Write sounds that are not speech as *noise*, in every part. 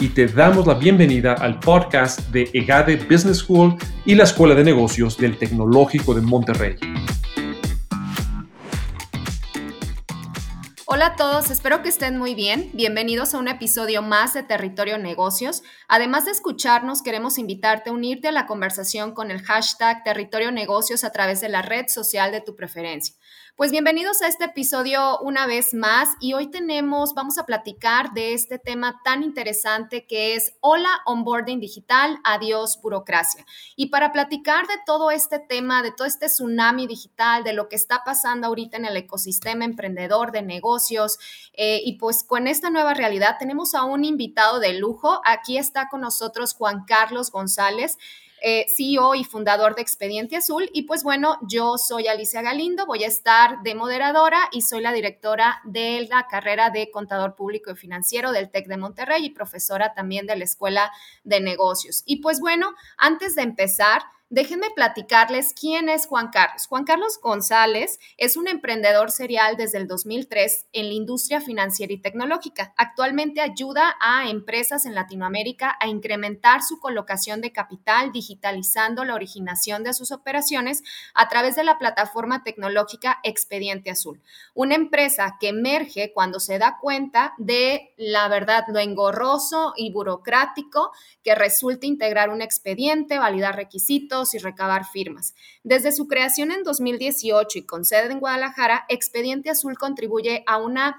y te damos la bienvenida al podcast de EGADE Business School y la Escuela de Negocios del Tecnológico de Monterrey. Hola a todos, espero que estén muy bien. Bienvenidos a un episodio más de Territorio Negocios. Además de escucharnos, queremos invitarte a unirte a la conversación con el hashtag Territorio Negocios a través de la red social de tu preferencia. Pues bienvenidos a este episodio una vez más y hoy tenemos, vamos a platicar de este tema tan interesante que es Hola Onboarding Digital, adiós burocracia. Y para platicar de todo este tema, de todo este tsunami digital, de lo que está pasando ahorita en el ecosistema emprendedor de negocios eh, y pues con esta nueva realidad tenemos a un invitado de lujo. Aquí está con nosotros Juan Carlos González eh, CEO y fundador de Expediente Azul. Y pues bueno, yo soy Alicia Galindo, voy a estar de moderadora y soy la directora de la carrera de contador público y financiero del TEC de Monterrey y profesora también de la Escuela de Negocios. Y pues bueno, antes de empezar, Déjenme platicarles quién es Juan Carlos. Juan Carlos González es un emprendedor serial desde el 2003 en la industria financiera y tecnológica. Actualmente ayuda a empresas en Latinoamérica a incrementar su colocación de capital digitalizando la originación de sus operaciones a través de la plataforma tecnológica Expediente Azul. Una empresa que emerge cuando se da cuenta de la verdad, lo engorroso y burocrático que resulta integrar un expediente, validar requisitos, y recabar firmas. Desde su creación en 2018 y con sede en Guadalajara, Expediente Azul contribuye a una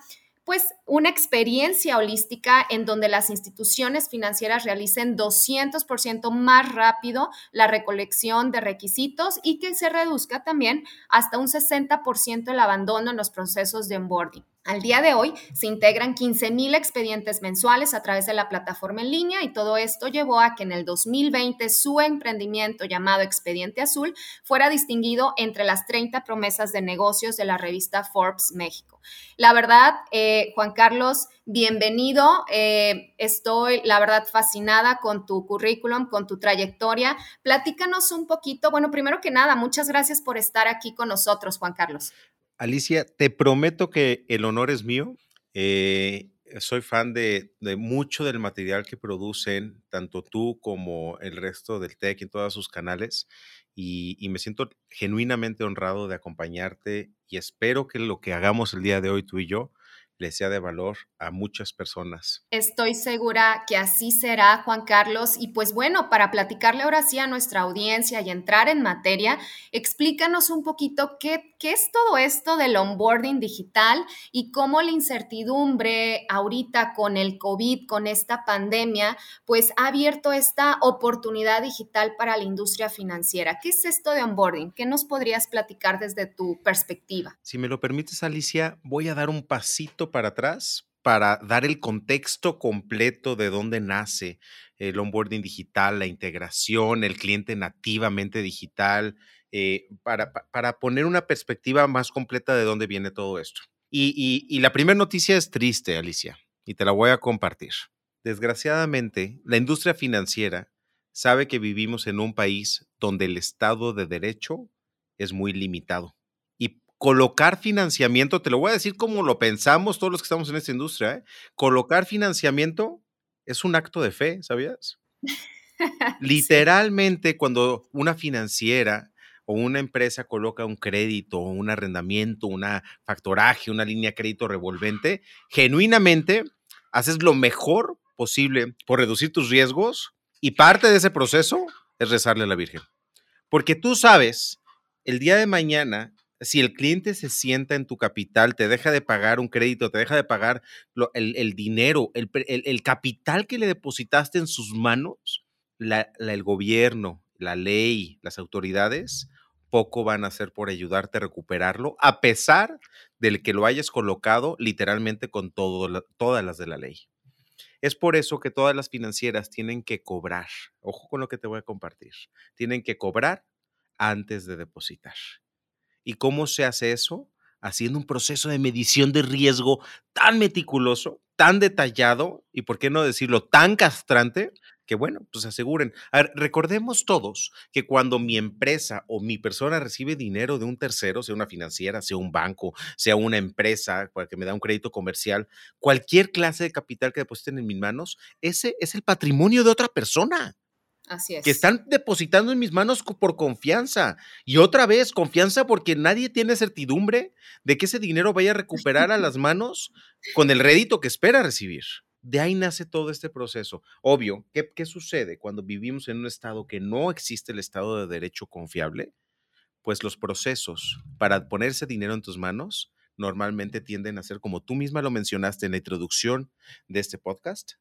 pues una experiencia holística en donde las instituciones financieras realicen 200% más rápido la recolección de requisitos y que se reduzca también hasta un 60% el abandono en los procesos de onboarding. Al día de hoy se integran 15.000 expedientes mensuales a través de la plataforma en línea y todo esto llevó a que en el 2020 su emprendimiento llamado Expediente Azul fuera distinguido entre las 30 promesas de negocios de la revista Forbes México. La verdad, eh, Juan Carlos, bienvenido. Eh, estoy, la verdad, fascinada con tu currículum, con tu trayectoria. Platícanos un poquito. Bueno, primero que nada, muchas gracias por estar aquí con nosotros, Juan Carlos. Alicia, te prometo que el honor es mío. Eh, soy fan de, mucho del material que producen, tanto tú como el resto del TEC en todos sus canales, y, me siento genuinamente honrado de acompañarte y espero que lo que hagamos el día de hoy tú y yo le sea de valor a muchas personas. Estoy segura que así será, Juan Carlos. Y pues bueno, para platicarle ahora sí a nuestra audiencia y entrar en materia, explícanos un poquito qué, qué es todo esto del onboarding digital y cómo la incertidumbre ahorita con el COVID, con esta pandemia, pues ha abierto esta oportunidad digital para la industria financiera. ¿Qué es esto de onboarding? ¿Qué nos podrías platicar desde tu perspectiva? Si me lo permites, Alicia, voy a dar un pasito para atrás para dar el contexto completo de dónde nace el onboarding digital, la integración, el cliente nativamente digital, eh, para, para, poner una perspectiva más completa de dónde viene todo esto. Y, y la primera noticia es triste, Alicia, y te la voy a compartir. Desgraciadamente, la industria financiera sabe que vivimos en un país donde el Estado de Derecho es muy limitado colocar financiamiento, te lo voy a decir como lo pensamos todos los que estamos en esta industria, ¿eh? colocar financiamiento es un acto de fe, ¿sabías? *laughs* Literalmente cuando una financiera o una empresa coloca un crédito, un arrendamiento, una factoraje, una línea de crédito revolvente, genuinamente haces lo mejor posible por reducir tus riesgos y parte de ese proceso es rezarle a la Virgen. Porque tú sabes, el día de mañana si el cliente se sienta en tu capital, te deja de pagar un crédito, te deja de pagar el, dinero, el, capital que le depositaste en sus manos, el gobierno, la ley, las autoridades, poco van a hacer por ayudarte a recuperarlo, a pesar del que lo hayas colocado literalmente con todas las de la ley. Es por eso que todas las financieras tienen que cobrar. Ojo con lo que te voy a compartir. Tienen que cobrar antes de depositar. ¿Y cómo se hace eso? Haciendo un proceso de medición de riesgo tan meticuloso, tan detallado y, por qué no decirlo, tan castrante, que bueno, pues aseguren. recordemos todos que cuando mi empresa o mi persona recibe dinero de un tercero, sea una financiera, sea un banco, sea una empresa que me da un crédito comercial, cualquier clase de capital que depositen en mis manos, ese es el patrimonio de otra persona. Así es. Que están depositando en mis manos por confianza. Y otra vez, confianza porque nadie tiene certidumbre de que ese dinero vaya a recuperar a *laughs* las manos con el rédito que espera recibir. De ahí nace todo este proceso. Obvio, ¿qué, ¿qué, sucede cuando vivimos en un estado que no existe el estado de derecho confiable? Pues los procesos para ponerse dinero en tus manos normalmente tienden a ser, como tú misma lo mencionaste en la introducción de este podcast,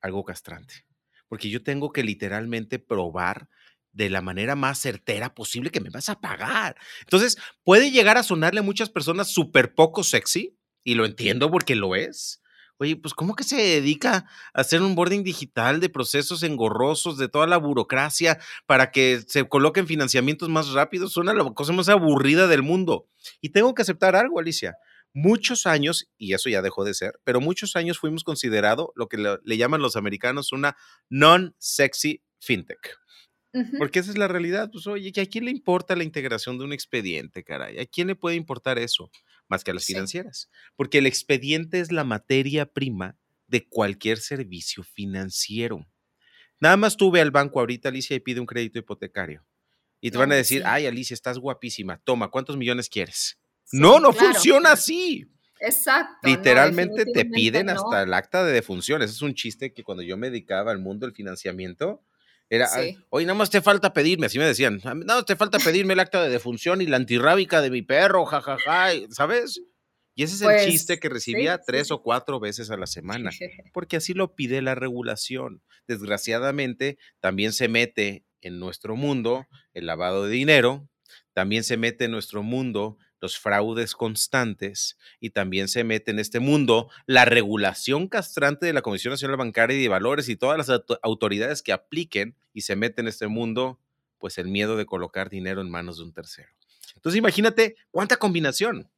algo castrante. Porque yo tengo que literalmente probar de la manera más certera posible que me vas a pagar. Entonces, puede llegar a sonarle a muchas personas súper poco sexy, y lo entiendo porque lo es, Oye, pues ¿cómo que se dedica a hacer un boarding digital de procesos engorrosos, de toda la burocracia para que se coloquen financiamientos más rápidos? Suena la cosa más aburrida del mundo. Y tengo que aceptar algo, Alicia. Muchos años, y eso ya dejó de ser, pero muchos años fuimos considerados lo que le, llaman los americanos una non-sexy fintech. Porque esa es la realidad. Pues, oye, ¿a quién le importa la integración de un expediente, caray? ¿A quién le puede importar eso? Más que a las financieras. Porque el expediente es la materia prima de cualquier servicio financiero. Nada más tú ve al banco ahorita, Alicia, y pide un crédito hipotecario. Y te van a decir, ay, Alicia, estás guapísima. Toma, ¿cuántos millones quieres? No, no funciona así. Exacto. Literalmente te piden hasta el acta de defunción. Ese es un chiste que cuando yo me dedicaba al mundo del financiamiento, era, oye, nada más te falta pedirme, así me decían, nada más te falta pedirme el acta de defunción y la antirrábica de mi perro, jajaja, ¿sabes? Y ese es el pues, chiste que recibía tres o cuatro veces a la semana, *laughs* porque así lo pide la regulación. Desgraciadamente, también se mete en nuestro mundo el lavado de dinero, también se mete en nuestro mundo los fraudes constantes y también se mete en este mundo la regulación castrante de la Comisión Nacional Bancaria y de Valores y todas las autoridades que apliquen y se mete en este mundo, pues el miedo de colocar dinero en manos de un tercero. Entonces imagínate cuánta combinación.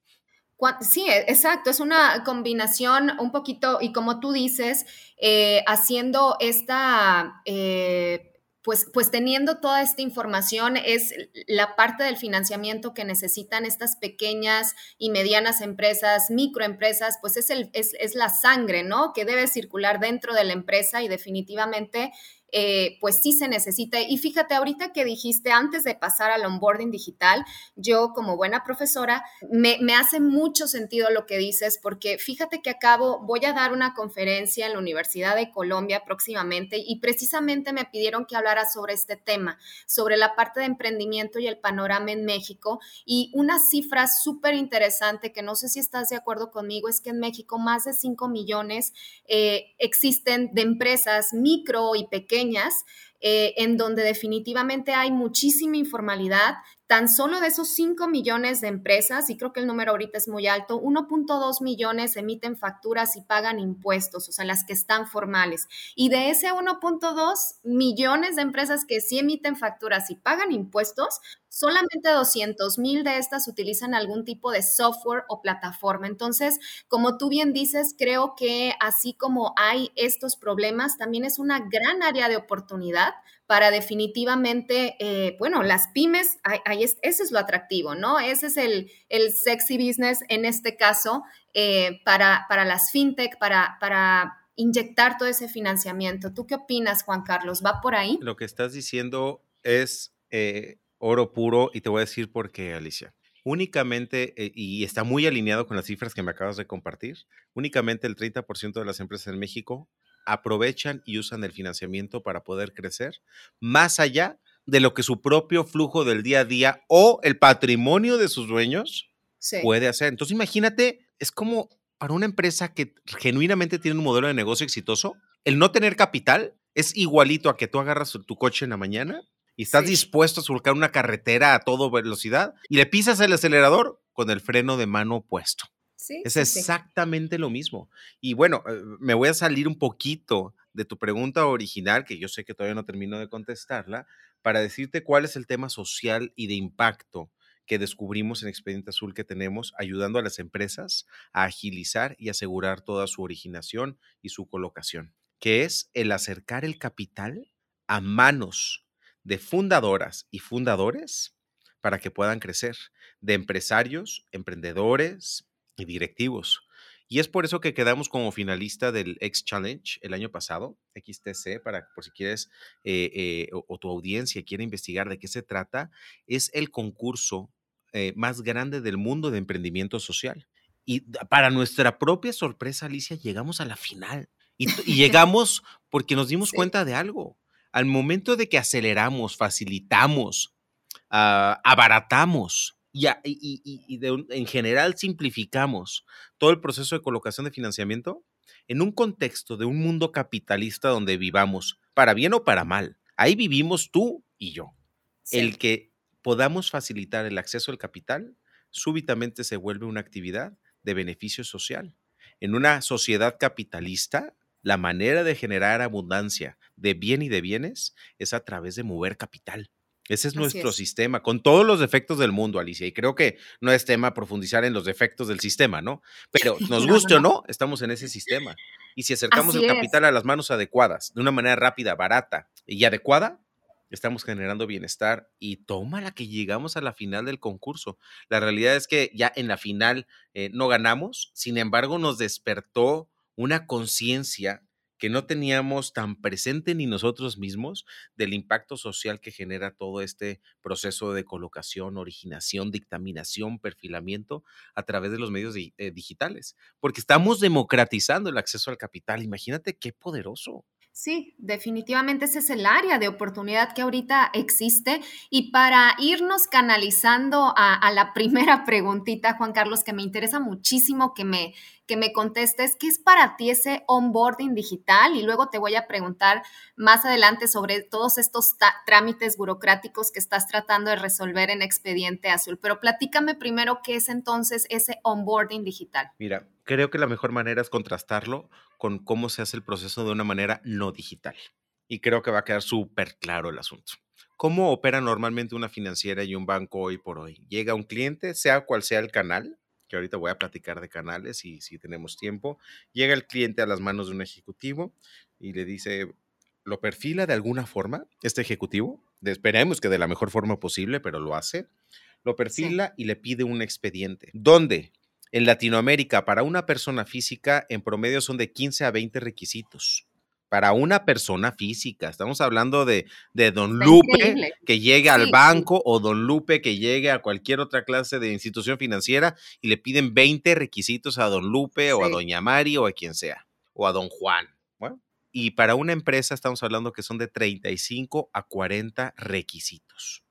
Sí, e, exacto, es una combinación un poquito, y como tú dices, eh, haciendo esta... Eh, pues, pues teniendo toda esta información es la parte del financiamiento que necesitan estas pequeñas y medianas empresas, microempresas, pues es, el, es, es la sangre, ¿no? Que debe circular dentro de la empresa y definitivamente eh, pues sí se necesita. Y fíjate, ahorita que dijiste antes de pasar al onboarding digital, yo como buena profesora, me, hace mucho sentido lo que dices, porque fíjate que acabo, voy a dar una conferencia en la Universidad de Colombia próximamente y precisamente me pidieron que hablara sobre este tema, sobre la parte de emprendimiento y el panorama en México. Y una cifra súper interesante que no sé si estás de acuerdo conmigo es que en México más de 5 millones eh, existen de empresas micro y pequeñas eh, en donde definitivamente hay muchísima informalidad, tan solo de esos 5 millones de empresas, y creo que el número ahorita es muy alto, 1.2 millones emiten facturas y pagan impuestos, o sea, las que están formales. Y de ese 1.2 millones de empresas que sí emiten facturas y pagan impuestos, solamente 200 mil de estas utilizan algún tipo de software o plataforma. Entonces, como tú bien dices, creo que así como hay estos problemas, también es una gran área de oportunidad para definitivamente, eh, bueno, las pymes, ese es lo atractivo, ¿no? Ese es el, el sexy business en este caso eh, para, para las fintech, para, para inyectar todo ese financiamiento. ¿Tú qué opinas, Juan Carlos? ¿Va por ahí? Lo que estás diciendo es eh, oro puro y te voy a decir por qué, Alicia. Únicamente, y está muy alineado con las cifras que me acabas de compartir, únicamente el 30% de las empresas en México aprovechan y usan el financiamiento para poder crecer más allá de lo que su propio flujo del día a día o el patrimonio de sus dueños puede hacer. Entonces imagínate, es como para una empresa que genuinamente tiene un modelo de negocio exitoso, el no tener capital es igualito a que tú agarras tu coche en la mañana y estás dispuesto a surcar una carretera a toda velocidad y le pisas el acelerador con el freno de mano puesto. Sí, es sí. exactamente lo mismo. Y bueno, eh, me voy a salir un poquito de tu pregunta original, que yo sé que todavía no termino de contestarla, para decirte cuál es el tema social y de impacto que descubrimos en Expediente Azul que tenemos, ayudando a las empresas a agilizar y asegurar toda su originación y su colocación, que es el acercar el capital a manos de fundadoras y fundadores para que puedan crecer, de empresarios, emprendedores y directivos. Y es por eso que quedamos como finalista del X Challenge el año pasado, XTC, para por si quieres eh, eh, o, o tu audiencia quiere investigar de qué se trata, es el concurso eh, más grande del mundo de emprendimiento social. Y para nuestra propia sorpresa, Alicia, llegamos a la final. Y, y *laughs* llegamos porque nos dimos Sí. cuenta de algo. Al momento de que aceleramos, facilitamos, ah, abaratamos y, a- y- y- y- y de un- en general simplificamos todo el proceso de colocación de financiamiento en un contexto de un mundo capitalista donde vivamos, para bien o para mal. Ahí vivimos tú y yo. Sí. El que podamos facilitar el acceso al capital súbitamente se vuelve una actividad de beneficio social. En una sociedad capitalista, la manera de generar abundancia de bien y de bienes es a través de mover capital. Ese es Así nuestro es. sistema, con todos los defectos del mundo, Alicia. Y creo que no es tema profundizar en los defectos del sistema, ¿no? Pero nos No, *laughs* guste no, o no, estamos en ese sistema. Y si acercamos Así el es. capital a las manos adecuadas, de una manera rápida, barata y adecuada, estamos generando bienestar y toma la que llegamos a la final del concurso. La realidad es que ya en la final eh, no ganamos, sin embargo nos despertó una conciencia que no teníamos tan presente ni nosotros mismos del impacto social que genera todo este proceso de colocación, originación, dictaminación, perfilamiento a través de los medios di- eh, digitales, porque estamos democratizando el acceso al capital. Imagínate qué poderoso. Sí, definitivamente ese es el área de oportunidad que ahorita existe. Y para irnos canalizando a, a la *laughs* primera preguntita, Juan Carlos, que me interesa muchísimo que me, que me contestes, ¿qué es para ti ese onboarding digital? Y luego te voy a preguntar más adelante sobre todos estos trámites burocráticos que estás tratando de resolver en Expediente Azul. Pero platícame primero qué es entonces ese onboarding digital. Mira, creo que la mejor manera es contrastarlo con cómo se hace el proceso de una manera no digital. Y creo que va a quedar súper claro el asunto. ¿Cómo opera normalmente una financiera y un banco hoy por hoy? Llega un cliente, sea cual sea el canal, que ahorita voy a platicar de canales y si tenemos tiempo, llega el cliente a las manos de un ejecutivo y le dice, ¿lo perfila de alguna forma este ejecutivo? Esperemos que de la mejor forma posible, pero lo hace. Lo perfila y le pide un expediente. ¿Dónde? En Latinoamérica, para una persona física, en promedio son de 15 a 20 requisitos. Para una persona física, estamos hablando de, de Don Lupe increíble. que llegue al Sí, sí. banco o Don Lupe que llegue a cualquier otra clase de institución financiera y le piden 20 requisitos a Don Lupe o a. Doña Mari o a quien sea, o a Don Juan. Bueno, y para una empresa estamos hablando que son de 35 a 40 requisitos.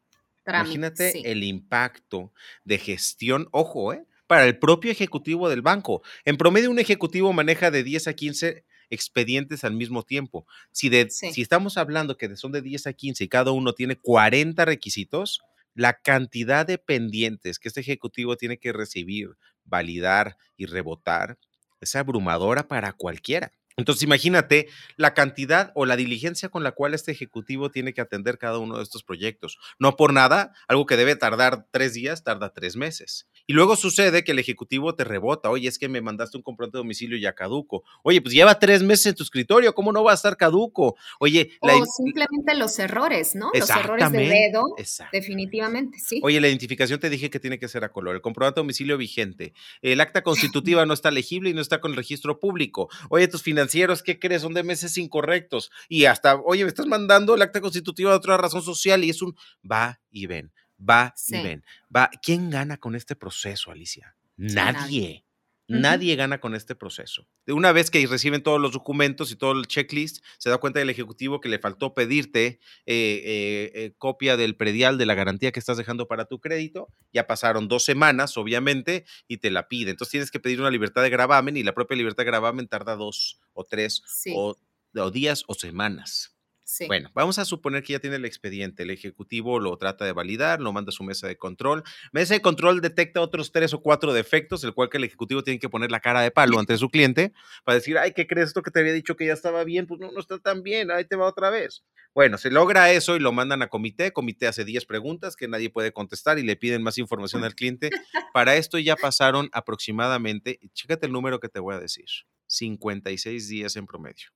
Trámite, Imagínate el impacto de gestión, ojo, ¿eh? para el propio ejecutivo del banco. En promedio, un ejecutivo maneja de 10 a 15 expedientes al mismo tiempo. Si, de, Sí. si estamos hablando que son de 10 a 15 y cada uno tiene 40 requisitos, la cantidad de pendientes que este ejecutivo tiene que recibir, validar y rebotar es abrumadora para cualquiera. Entonces, imagínate la cantidad o la diligencia con la cual este ejecutivo tiene que atender cada uno de estos proyectos. No por nada, algo que debe tardar tres días, tarda tres meses. Y luego sucede que el ejecutivo te rebota, oye, es que me mandaste un comprobante de domicilio ya caduco. Oye, pues lleva tres meses en tu escritorio, ¿cómo no va a estar caduco? Oye, la- O simplemente los errores, ¿no? Los errores de dedo, definitivamente, sí. Oye, la identificación te dije que tiene que ser a color, el comprobante de domicilio vigente, el acta constitutiva no está legible y no está con el registro público. Oye, tus financieros, ¿qué crees? Son de meses incorrectos. Y hasta, oye, me estás mandando el acta constitutiva de otra razón social y es un va y ven, va Sí. y ven, va. ¿Quién gana con este proceso, Alicia? nadie. Nadie. Gana con este proceso. De una vez que reciben todos los documentos y todo el checklist, se da cuenta el ejecutivo que le faltó pedirte eh, eh, eh, copia del predial de la garantía que estás dejando para tu crédito. Ya pasaron dos semanas, obviamente, y te la pide. Entonces tienes que pedir una libertad de gravamen y la propia libertad de gravamen tarda dos o tres Sí. o, o días o semanas. Bueno, vamos a suponer que ya tiene el expediente. El ejecutivo lo trata de validar, lo manda a su mesa de control. Mesa de control detecta otros tres o cuatro defectos, el cual que el ejecutivo tiene que poner la cara de palo ante su cliente para decir, ay, ¿qué crees? Esto que te había dicho que ya estaba bien, pues no, no está tan bien, ahí te va otra vez. Bueno, se logra eso y lo mandan a comité. Comité hace 10 preguntas que nadie puede contestar y le piden más información al cliente. Para esto ya pasaron aproximadamente, chécate el número que te voy a decir, 56 días en promedio.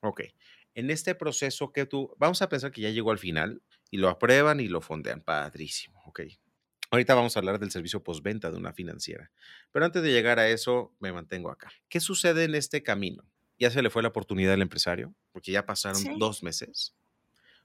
Ok en este proceso que tú, vamos a pensar que ya llegó al final y lo aprueban y lo fondean. Padrísimo, ok. Ahorita vamos a hablar del servicio postventa de una financiera. Pero antes de llegar a eso, me mantengo acá. ¿Qué sucede en este camino? ¿Ya se le fue la oportunidad al empresario? Porque ya pasaron dos meses.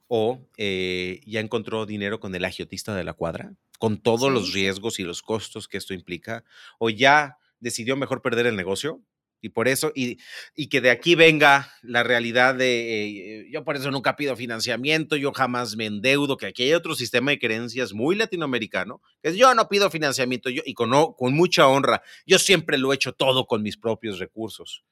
¿O eh, ya encontró dinero con el agiotista de la cuadra? Con todos los riesgos y los costos que esto implica. ¿O ya decidió mejor perder el negocio? Y por eso, y, y, que de aquí venga la realidad de, eh, yo por eso nunca pido financiamiento, yo jamás me endeudo, que aquí hay otro sistema de creencias muy latinoamericano, que es yo no pido financiamiento, yo, y con, con mucha honra, yo siempre lo he hecho todo con mis propios recursos.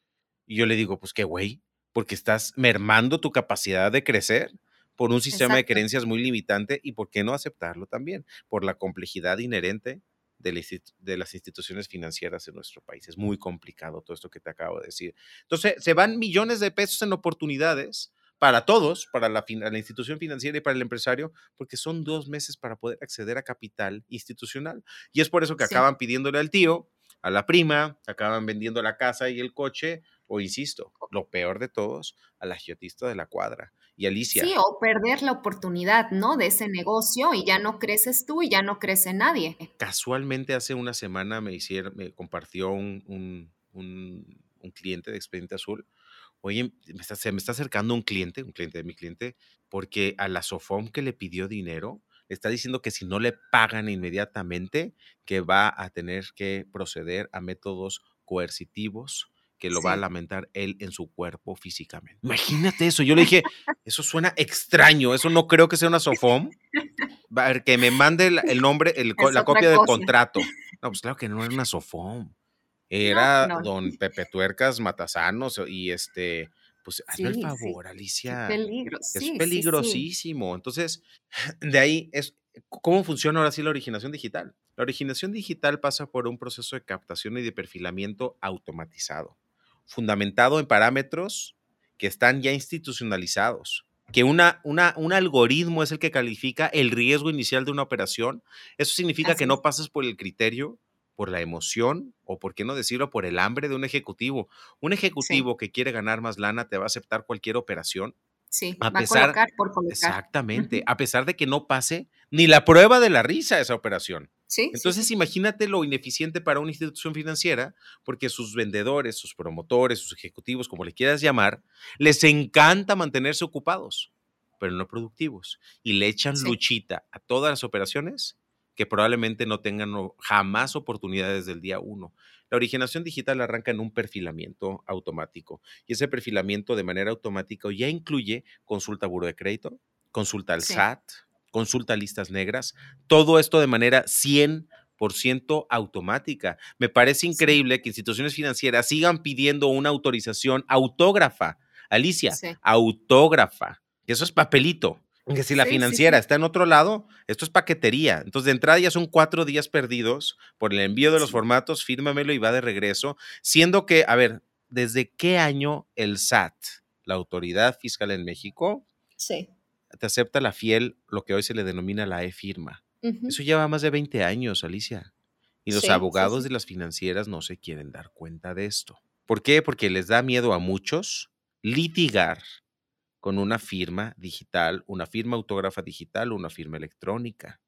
Y yo le digo, pues qué güey, porque estás mermando tu capacidad de crecer por un sistema de creencias muy limitante y por qué no aceptarlo también, por la complejidad inherente de, las instituciones financieras en nuestro país. Es muy complicado todo esto que te acabo de decir. Entonces, se van millones de pesos en oportunidades para todos, para la, la, institución financiera y para el empresario, porque son dos meses para poder acceder a capital institucional. Y es por eso que acaban pidiéndole al tío, a la prima, acaban vendiendo la casa y el coche, o insisto, lo peor de todos, al agiotista de la cuadra. Y Alicia. Sí, o perder la oportunidad, ¿no? De ese negocio y ya no creces tú y ya no crece nadie. Casualmente hace una semana me hicieron, me compartió un, un, un, cliente de Expediente Azul. Oye, se me está acercando un cliente, un cliente de mi cliente, porque a la Sofom que le pidió dinero, le está diciendo que si no le pagan inmediatamente, que va a tener que proceder a métodos coercitivos que lo va a lamentar él en su cuerpo físicamente. Imagínate eso. Yo le dije, eso suena extraño, eso no creo que sea una SOFOM. Que me mande el, nombre, la copia del contrato. No, pues claro que no era una SOFOM. Era don Pepe Tuercas Matasanos y este, pues hazme el favor, Alicia. peligro, es peligrosísimo. Entonces, *sniffs* de ahí es, ¿cómo funciona ahora sí la originación digital? La originación digital pasa por un proceso de captación y de perfilamiento automatizado fundamentado en parámetros que están ya institucionalizados, que una, una, un algoritmo es el que califica el riesgo inicial de una operación. Eso significa que no pasas por el criterio, por la emoción o, por qué no decirlo, por el hambre de un ejecutivo. Un ejecutivo que quiere ganar más lana te va a aceptar cualquier operación. Sí, a va pesar, a colocar por colocar. Exactamente, a pesar de que no pase ni la prueba de la risa esa operación. Entonces, imagínate lo ineficiente para una institución financiera, porque sus vendedores, sus promotores, sus ejecutivos, como le quieras llamar, les encanta mantenerse ocupados, pero no productivos. Y le echan luchita a todas las operaciones que probablemente no tengan jamás oportunidades del día uno. La originación digital arranca en un perfilamiento automático y ese perfilamiento de manera automática ya incluye consulta a buro de crédito, consulta al SAT, consulta listas negras, todo esto de manera 100% automática. Me parece increíble que instituciones financieras sigan pidiendo una autorización autógrafa. Alicia, autógrafa. Eso es papelito. Que si la financiera está en otro lado, esto es paquetería. Entonces, de entrada ya son cuatro días perdidos por el envío de los formatos, fírmamelo y va de regreso. Siendo que, a ver, ¿desde qué año el SAT, la autoridad fiscal en México, sí te acepta la fiel, lo que hoy se le denomina la e-firma. Eso lleva más de 20 años, Alicia. Y los abogados de las financieras no se quieren dar cuenta de esto. ¿Por qué? Porque les da miedo a muchos litigar con una firma digital, una firma autógrafa digital una firma electrónica.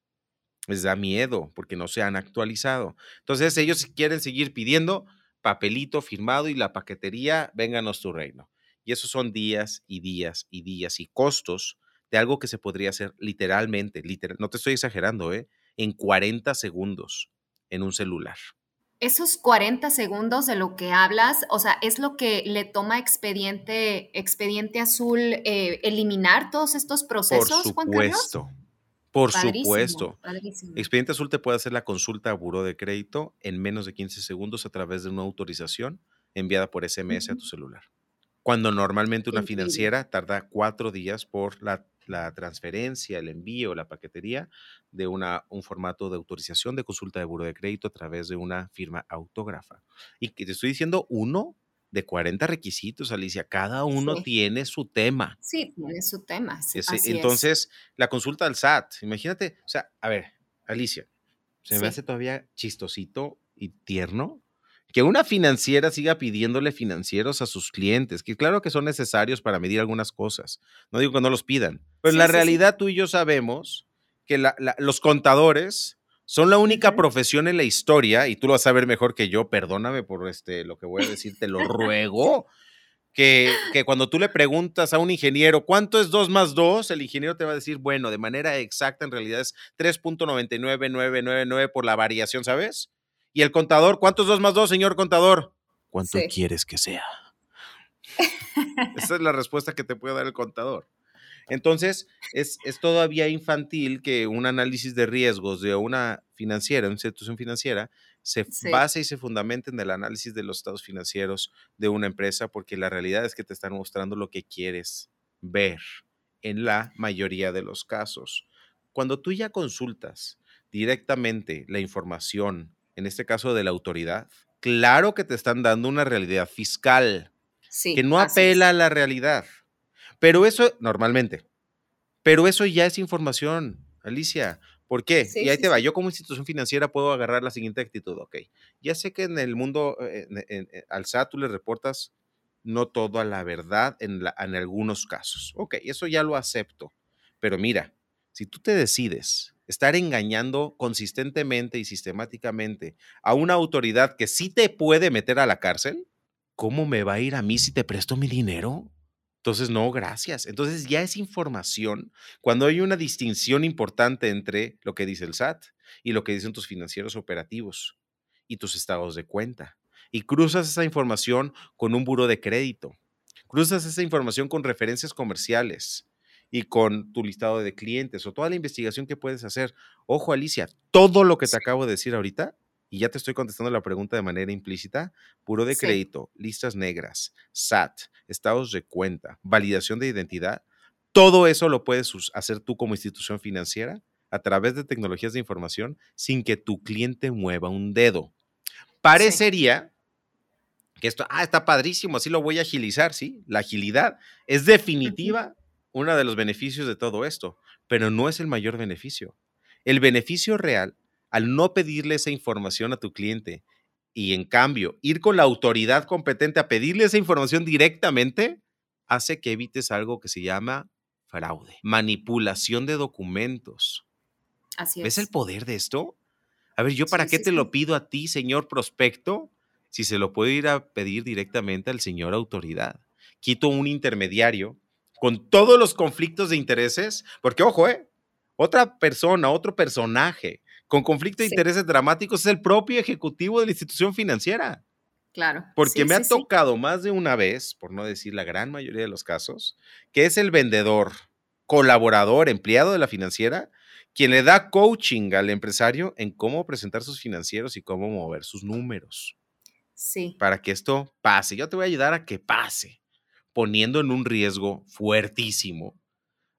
Les da miedo porque no se han actualizado. Entonces ellos quieren seguir pidiendo papelito firmado y la paquetería, vénganos tu reino. Y esos son días y días y días y costos de algo que se podría hacer literalmente, literal, no te estoy exagerando, ¿eh? en 40 segundos en un celular. Esos 40 segundos de lo que hablas, o sea, es lo que le toma expediente, expediente azul eh, eliminar todos estos procesos, Por supuesto. Por supuesto. Expediente Azul te puede hacer la consulta a buró de crédito en menos de 15 segundos a través de una autorización enviada por SMS a tu celular. cuando normalmente una financiera tarda cuatro días por la, transferencia, el envío, la paquetería de una, un formato de autorización de consulta de buro de crédito a través de una firma autógrafa. Y que te estoy diciendo uno de 40 requisitos, Alicia. Cada uno tiene su tema. Sí, tiene su tema. entonces, la consulta al SAT, imagínate, o sea, a ver, Alicia, se me hace todavía chistosito y tierno que una financiera siga pidiéndole financieros a sus clientes, que claro que son necesarios para medir algunas cosas. No digo que no los pidan, pero en la realidad tú y yo sabemos que los contadores son la única profesión en la historia, y tú lo vas a ver mejor que yo, perdóname por este, lo que voy a decir, te lo ruego, que, que, cuando tú le preguntas a un ingeniero cuánto es 2 más 2, el ingeniero te va a decir, bueno, de manera exacta en realidad es 3.99999 por la variación, ¿sabes? Y el contador, ¿cuánto es 2 más 2, señor contador? ¿Cuánto quieres que sea? Esa es la respuesta que te puede dar el contador. Entonces, es, todavía infantil que un análisis de riesgos de una financiera, una institución financiera, se base y se fundamente en el análisis de los estados financieros de una empresa, porque la realidad es que te están mostrando lo que quieres ver en la mayoría de los casos. Cuando tú ya consultas directamente la información en este caso de la autoridad, claro que te están dando una realidad fiscal que no apela a la realidad. Pero eso, normalmente, pero eso ya es información, Alicia. ¿Por qué? y ahí te va. Yo como institución financiera puedo agarrar la siguiente actitud. Ok, ya sé que en el mundo, eh, al SAT tú le reportas no todo a la verdad en, en algunos casos. Ok, eso ya lo acepto. Pero mira, si tú te decides estar engañando consistentemente y sistemáticamente a una autoridad que sí te puede meter a la cárcel, ¿cómo me va a ir a mí si te presto mi dinero? Entonces, no, gracias. Entonces ya es información cuando hay una distinción importante entre lo que dice el SAT y lo que dicen tus financieros operativos y tus estados de cuenta. Y cruzas esa información con un buro de crédito. Cruzas esa información con referencias comerciales y con tu listado de clientes o toda la investigación que puedes hacer. Ojo, Alicia, todo lo que te acabo de decir ahorita, y ya te estoy contestando la pregunta de manera implícita, puro de crédito, listas negras, SAT, estados de cuenta, validación de identidad, todo eso lo puedes hacer tú como institución financiera a través de tecnologías de información sin que tu cliente mueva un dedo. Parecería que esto, ah, está padrísimo, así lo voy a agilizar, ¿sí? La agilidad es definitiva uno de los beneficios de todo esto, pero no es el mayor beneficio. El beneficio real, al no pedirle esa información a tu cliente y en cambio ir con la autoridad competente a pedirle esa información directamente, hace que evites algo que se llama fraude, manipulación de documentos. Así ¿Ves el poder de esto? A ver, ¿yo para qué te lo pido a ti, señor prospecto, si se lo puedo ir a pedir directamente al señor autoridad? Quito un intermediario con todos los conflictos de intereses, porque ojo, ¿eh? Otra persona, otro personaje con conflicto de intereses dramáticos es el propio ejecutivo de la institución financiera. Claro. Porque me ha tocado más de una vez, por no decir la gran mayoría de los casos, que es el vendedor, colaborador, empleado de la financiera, quien le da coaching al empresario en cómo presentar sus financieros y cómo mover sus números. Sí. Para que esto pase. Yo te voy a ayudar a que pase poniendo en un riesgo fuertísimo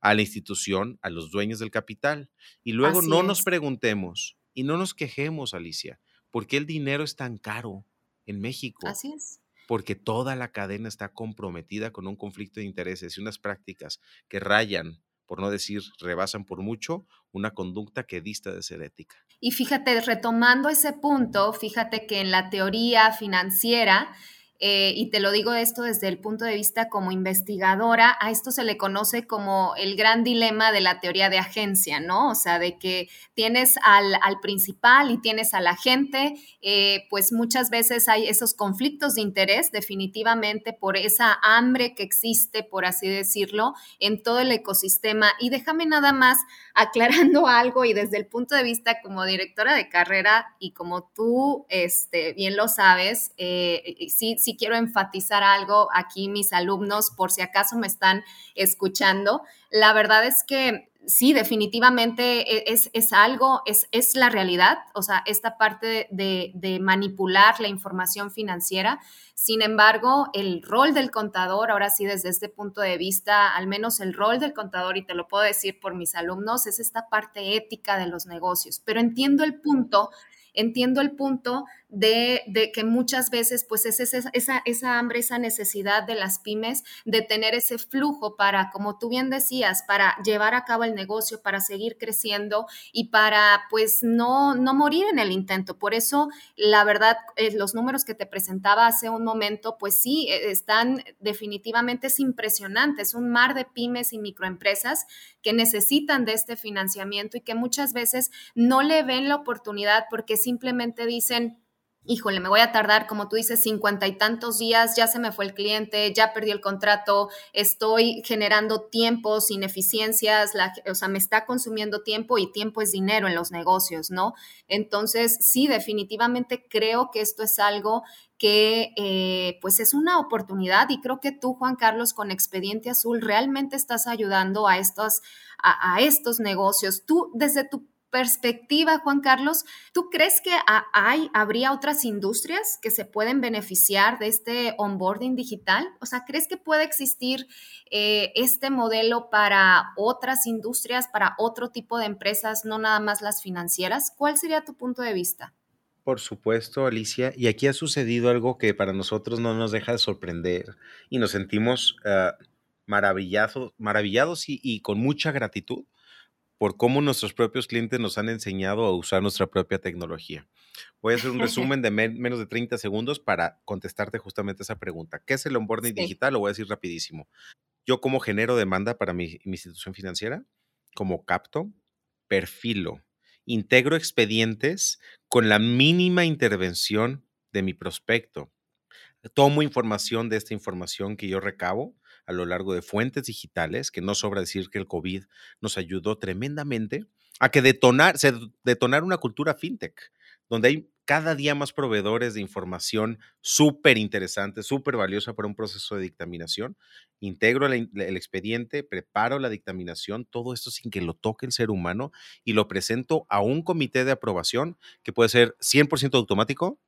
a la institución, a los dueños del capital. Y luego no nos preguntemos y no nos quejemos, Alicia, ¿por qué el dinero es tan caro en México? Así es. Porque toda la cadena está comprometida con un conflicto de intereses y unas prácticas que rayan, por no decir rebasan por mucho, una conducta que dista de ser ética. Y fíjate, retomando ese punto, fíjate que en la teoría financiera, eh, y te lo digo esto desde el punto de vista como investigadora, a esto se le conoce como el gran dilema de la teoría de agencia, ¿no? O sea, de que tienes al, principal y tienes a la gente, eh, pues muchas veces hay esos conflictos de interés definitivamente por esa hambre que existe, por así decirlo, en todo el ecosistema. Y déjame nada más *laughs* aclarando algo y desde el punto de vista como directora de carrera y como tú este, bien lo sabes, eh, sí, sí sí quiero enfatizar algo aquí, mis alumnos, por si acaso me están escuchando. La verdad es que sí, definitivamente e, es, es algo, es, es, la realidad, o sea, esta parte de, de, manipular la información financiera. Sin embargo, el rol del contador, ahora sí, desde este punto de vista, al menos el rol del contador, y te lo puedo decir por mis alumnos, es esta parte ética de los negocios. Pero entiendo el punto entiendo el punto de, que muchas veces pues es esa, esa, hambre, esa necesidad de las pymes de tener ese flujo para, como tú bien decías, para llevar a cabo el negocio, para seguir creciendo y para pues no, no morir en el intento. Por eso, la verdad, eh, los números que te presentaba hace un momento, pues sí, eh, están definitivamente, es impresionante, es un mar de pymes y microempresas que necesitan de este financiamiento y que muchas veces no le ven la oportunidad porque simplemente dicen, híjole, me voy a tardar, como tú dices, cincuenta y tantos días, ya se me fue el cliente, ya perdí el contrato, estoy generando tiempos, ineficiencias, la, o sea, me está consumiendo tiempo y tiempo es dinero en los negocios, ¿no? Entonces, sí, definitivamente creo que esto es algo que eh, pues es una oportunidad y creo que tú, Juan Carlos, con Expediente Azul, realmente estás ayudando a estos, a, a estos negocios. Tú, desde tu perspectiva, Juan Carlos, ¿tú crees que hay, habría otras industrias que se pueden beneficiar de este onboarding digital? O sea, ¿crees que puede existir eh, este modelo para otras industrias, para otro tipo de empresas, no nada más las financieras? ¿Cuál sería tu punto de vista? Por supuesto, Alicia. Y aquí ha sucedido algo que para nosotros no nos deja de sorprender y nos sentimos uh, maravillados, y con mucha gratitud por cómo nuestros propios clientes nos han enseñado a usar nuestra propia tecnología. Voy a hacer un *laughs* resumen de menos de 30 segundos para contestarte justamente esa pregunta. ¿Qué es el onboarding digital? Lo voy a decir rapidísimo. Yo como genero demanda para mi, mi institución financiera, como capto, perfilo, integro expedientes con la mínima intervención de mi prospecto. Tomo información de esta información que yo recabo a lo largo de fuentes digitales, que no sobra decir que el COVID nos ayudó tremendamente a que detonar, se detonar una cultura fintech, donde hay cada día más proveedores de información súper interesante, súper valiosa para un proceso de dictaminación. Integro el, el, expediente, preparo la dictaminación, todo esto sin que lo toque el ser humano y lo presento a un comité de aprobación que puede ser 100% automático,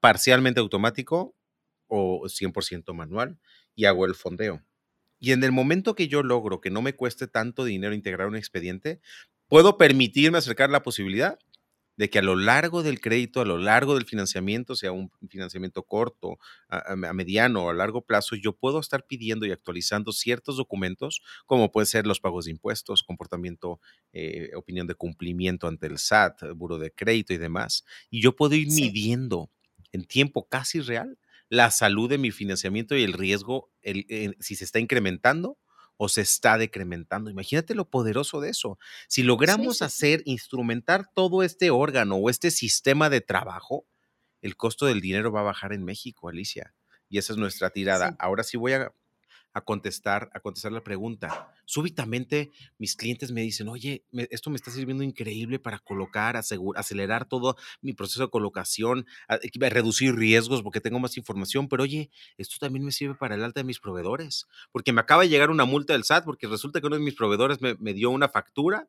parcialmente automático o 100% manual y hago el fondeo. Y en el momento que yo logro que no me cueste tanto dinero integrar un expediente, puedo permitirme acercar la posibilidad de que a lo largo del crédito, a lo largo del financiamiento, sea un financiamiento corto, a, a, mediano o a largo plazo, yo puedo estar pidiendo y actualizando ciertos documentos, como pueden ser los pagos de impuestos, comportamiento, eh, opinión de cumplimiento ante el SAT, buro de crédito y demás. Y yo puedo ir sí. midiendo en tiempo casi real la salud de mi financiamiento y el riesgo, el, el, si se está incrementando o se está decrementando. Imagínate lo poderoso de eso. Si logramos sí, sí. hacer, instrumentar todo este órgano o este sistema de trabajo, el costo del dinero va a bajar en México, Alicia. Y esa es nuestra tirada. Sí. Ahora sí voy a a contestar, a contestar la pregunta. Súbitamente mis clientes me dicen, oye, esto me está sirviendo increíble para colocar, asegurar, acelerar todo mi proceso de colocación, a, a reducir riesgos porque tengo más información, pero oye, esto también me sirve para el alta de mis proveedores, porque me acaba de llegar una multa del SAT porque resulta que uno de mis proveedores me, me dio una factura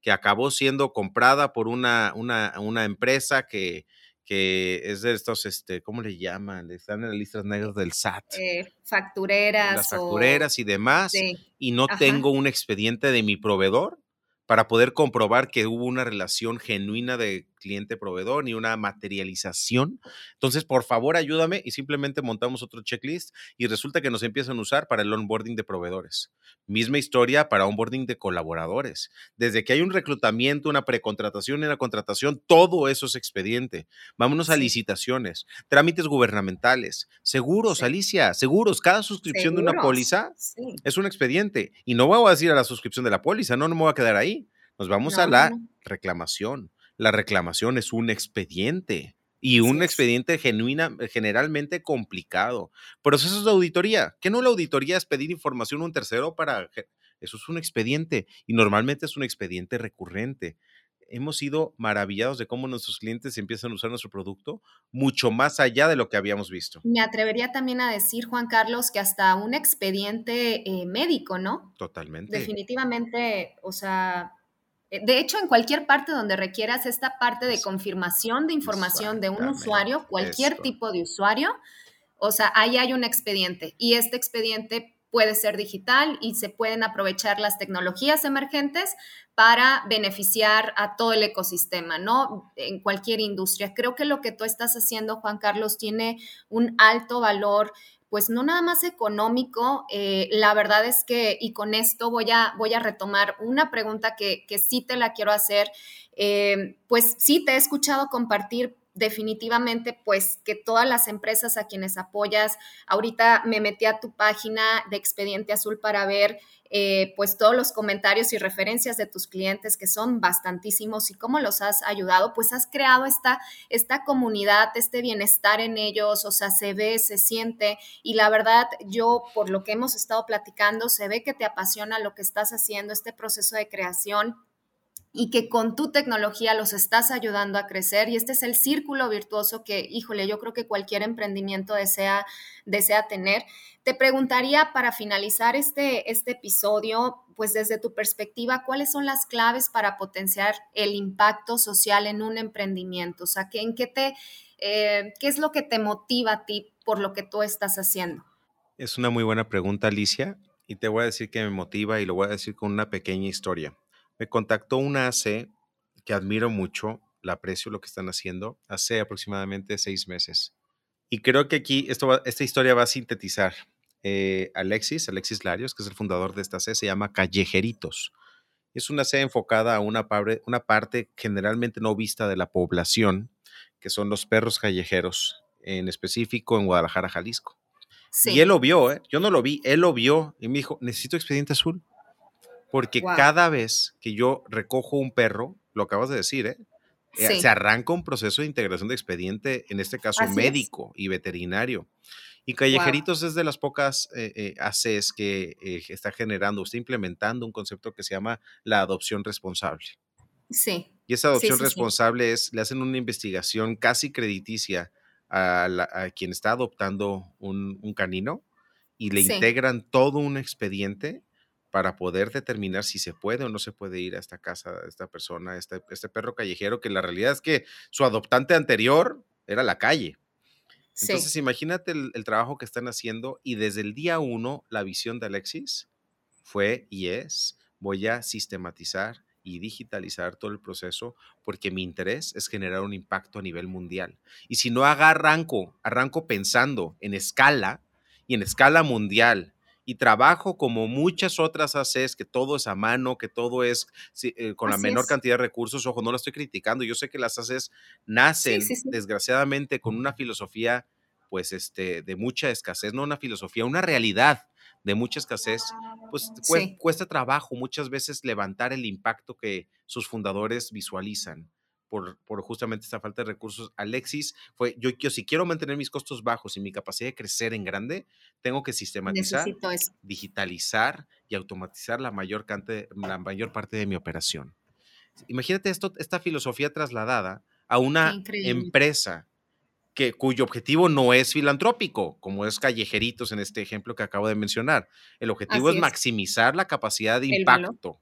que acabó siendo comprada por una, una, una empresa que, que es de estos, este, ¿cómo le llaman? Están en las listas negras del SAT. Eh, factureras. Las factureras o... y demás. Sí. Y no Ajá. tengo un expediente de mi proveedor para poder comprobar que hubo una relación genuina de cliente-proveedor ni una materialización. Entonces, por favor, ayúdame y simplemente montamos otro checklist y resulta que nos empiezan a usar para el onboarding de proveedores. Misma historia para onboarding de colaboradores. Desde que hay un reclutamiento, una precontratación y una contratación, todo eso es expediente. Vámonos a licitaciones, trámites gubernamentales, seguros, sí. Alicia, seguros. Cada suscripción ¿Seguros? de una póliza sí. es un expediente. Y no voy a decir a la suscripción de la póliza, no, no me voy a quedar ahí. Nos vamos no, a la no. reclamación la reclamación es un expediente y un sí. expediente genuina, generalmente complicado. Procesos de auditoría. ¿Qué no la auditoría es pedir información a un tercero para... Eso es un expediente y normalmente es un expediente recurrente. hemos sido maravillados de cómo nuestros clientes empiezan a usar nuestro producto mucho más allá de lo que habíamos visto. Me atrevería también a decir, Juan Carlos, que hasta un expediente eh, médico, ¿no? Totalmente. Definitivamente, o sea, de hecho, en cualquier parte donde requieras esta parte de confirmación de información de un usuario, cualquier tipo de usuario, o sea, ahí hay un expediente y este expediente puede ser digital y se pueden aprovechar las tecnologías emergentes para beneficiar a todo el ecosistema, ¿no? En cualquier industria. Creo que lo que tú estás haciendo, Juan Carlos, tiene un alto valor pues no nada más económico, eh, la verdad es que, y con esto voy a, voy a retomar una pregunta que, que sí te la quiero hacer, eh, pues sí te he escuchado compartir definitivamente pues que todas las empresas a quienes apoyas, ahorita me metí a tu página de Expediente Azul para ver eh, pues todos los comentarios y referencias de tus clientes que son bastantísimos y cómo los has ayudado, pues has creado esta, esta comunidad, este bienestar en ellos, o sea, se ve, se siente y la verdad yo por lo que hemos estado platicando, se ve que te apasiona lo que estás haciendo, este proceso de creación y que con tu tecnología los estás ayudando a crecer. Y este es el círculo virtuoso que, híjole, yo creo que cualquier emprendimiento desea, desea tener. Te preguntaría para finalizar este, este episodio, pues desde tu perspectiva, ¿cuáles son las claves para potenciar el impacto social en un emprendimiento? O sea, ¿en qué, te, eh, ¿qué es lo que te motiva a ti por lo que tú estás haciendo? Es una muy buena pregunta, Alicia, y te voy a decir que me motiva y lo voy a decir con una pequeña historia. Me contactó una AC que admiro mucho, la aprecio lo que están haciendo, hace aproximadamente seis meses. Y creo que aquí esto esta historia va a sintetizar. Eh, Alexis, Alexis Larios, que es el fundador de esta AC, se llama Callejeritos. Es una C enfocada a una, una parte generalmente no vista de la población, que son los perros callejeros, en específico en Guadalajara, Jalisco. Y él lo vio, ¿eh? yo no lo vi, él lo vio y me dijo, necesito expediente azul. Porque cada vez que yo recojo un perro, lo acabas de decir, ¿eh? eh se arranca un proceso de integración de expediente, en este caso médico y veterinario. Y Callejeritos es de las pocas eh, eh que eh, está generando, está implementando un concepto que se llama la adopción responsable. Sí. Y esa adopción responsable es, le hacen una investigación casi crediticia a, quien está adoptando un, canino y le integran todo un expediente para poder determinar si se puede o no se puede ir a esta casa, a esta persona, a este, este perro callejero, que la realidad es que su adoptante anterior era la calle. Entonces, imagínate el, trabajo que están haciendo y desde el día uno, la visión de Alexis fue y es, voy a sistematizar y digitalizar todo el proceso porque mi interés es generar un impacto a nivel mundial. Y si no haga arranco, arranco pensando en escala y en escala mundial y trabajo como muchas otras ACs, que todo es a mano, que todo es eh, con la menor cantidad de recursos. Ojo, no la estoy criticando. Yo sé que las ACs nacen, desgraciadamente, con una filosofía, pues, este, de mucha escasez, no una filosofía, una realidad de mucha escasez, pues cuesta trabajo muchas veces levantar el impacto que sus fundadores visualizan por, justamente esta falta de recursos. Alexis fue, yo, yo si quiero mantener mis costos bajos y mi capacidad de crecer en grande, tengo que sistematizar, digitalizar y automatizar la mayor, la mayor parte de mi operación. Imagínate esto, esta filosofía trasladada a una empresa que, cuyo objetivo no es filantrópico, como es Callejeritos en este ejemplo que acabo de mencionar. El objetivo es, maximizar la capacidad de impacto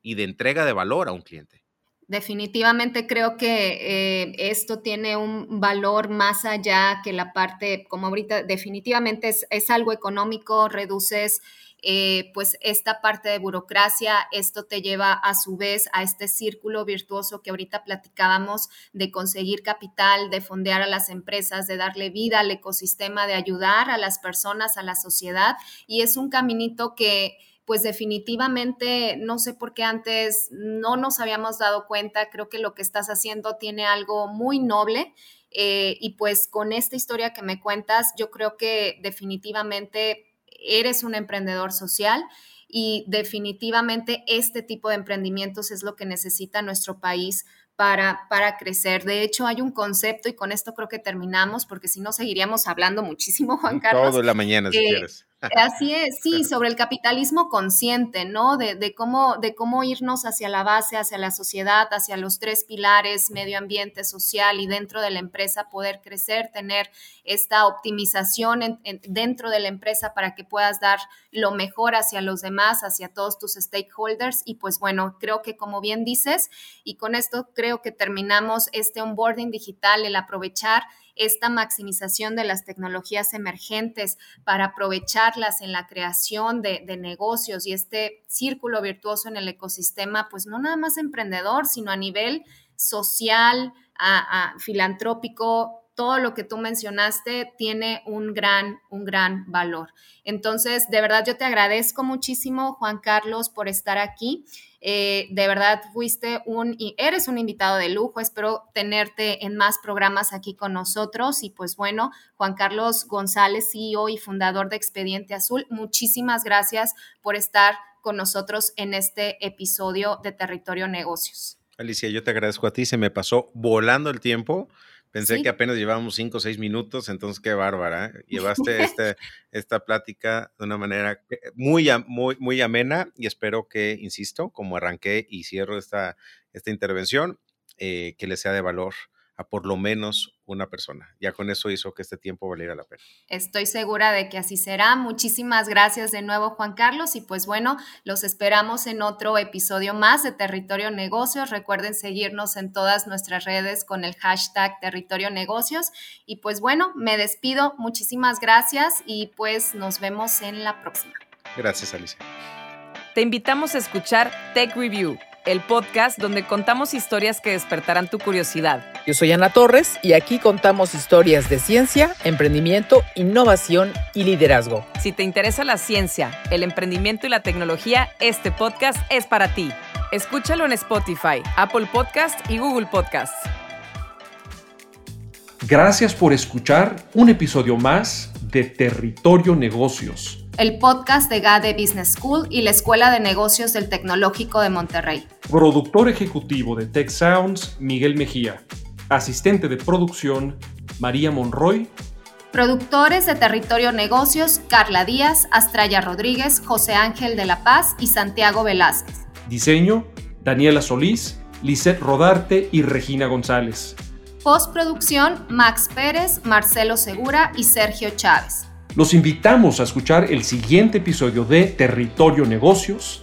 y de entrega de valor a un cliente. Definitivamente creo que eh, esto tiene un valor más allá que la parte, como ahorita definitivamente es, algo económico, reduces eh, pues esta parte de burocracia, esto te lleva a su vez a este círculo virtuoso que ahorita platicábamos de conseguir capital, de fondear a las empresas, de darle vida al ecosistema, de ayudar a las personas, a la sociedad y es un caminito que pues definitivamente no sé por qué antes no nos habíamos dado cuenta, creo que lo que estás haciendo tiene algo muy noble eh, y pues con esta historia que me cuentas, yo creo que definitivamente eres un emprendedor social y definitivamente este tipo de emprendimientos es lo que necesita nuestro país para, para crecer. De hecho, hay un concepto, y con esto creo que terminamos, porque si no seguiríamos hablando muchísimo, Juan Carlos. Todo la mañana, si quieres. Así es, sí, sobre el capitalismo consciente, ¿no? De, de, cómo, de cómo irnos hacia la base, hacia la sociedad, hacia los tres pilares, medio ambiente, social y dentro de la empresa, poder crecer, tener esta optimización dentro de la empresa para que puedas dar lo mejor hacia los demás, hacia todos tus stakeholders. Y pues bueno, creo que como bien dices, y con esto creo que terminamos este onboarding digital, el aprovechar esta maximización de las tecnologías emergentes para aprovecharlas en la creación de, negocios y este círculo virtuoso en el ecosistema, pues no nada más emprendedor, sino a nivel social, filantrópico, todo lo que tú mencionaste tiene un gran, un gran valor. Entonces, de verdad, yo te agradezco muchísimo, Juan Carlos, por estar aquí. Eh, de verdad, fuiste un, eres un invitado de lujo. Espero tenerte en más programas aquí con nosotros. Y pues bueno, Juan Carlos González, CEO y fundador de Expediente Azul, muchísimas gracias por estar con nosotros en este episodio de Territorio Negocios. Alicia, yo te agradezco a ti. Se me pasó volando el tiempo. Pensé que apenas llevábamos cinco o seis minutos, entonces qué bárbara. ¿eh? *laughs* Llevaste este, esta plática de una manera muy, muy, muy amena y espero que, insisto, como arranqué y cierro esta, esta intervención, eh, que le sea de valor a por lo menos una persona. Ya con eso hizo que este tiempo valiera la pena. Estoy segura de que así será. Muchísimas gracias de nuevo, Juan Carlos. Y pues bueno, los esperamos en otro episodio más de Territorio Negocios. Recuerden seguirnos en todas nuestras redes con el hashtag Territorio Negocios. Y pues bueno, me despido. Muchísimas gracias y pues nos vemos en la próxima. Gracias, Alicia. Te invitamos a escuchar Tech Review el podcast donde contamos historias que despertarán tu curiosidad. Yo soy Ana Torres y aquí contamos historias de ciencia, emprendimiento, innovación y liderazgo. Si te interesa la ciencia, el emprendimiento y la tecnología, este podcast es para ti. Escúchalo en Spotify, Apple Podcast y Google Podcast. Gracias por escuchar un episodio más de Territorio Negocios el podcast de GADE Business School y la Escuela de Negocios del Tecnológico de Monterrey. Productor ejecutivo de Tech Sounds, Miguel Mejía. Asistente de producción, María Monroy. Productores de Territorio Negocios, Carla Díaz, Astraya Rodríguez, José Ángel de la Paz y Santiago Velázquez. Diseño, Daniela Solís, Lisette Rodarte y Regina González. Postproducción, Max Pérez, Marcelo Segura y Sergio Chávez. Los invitamos a escuchar el siguiente episodio de Territorio Negocios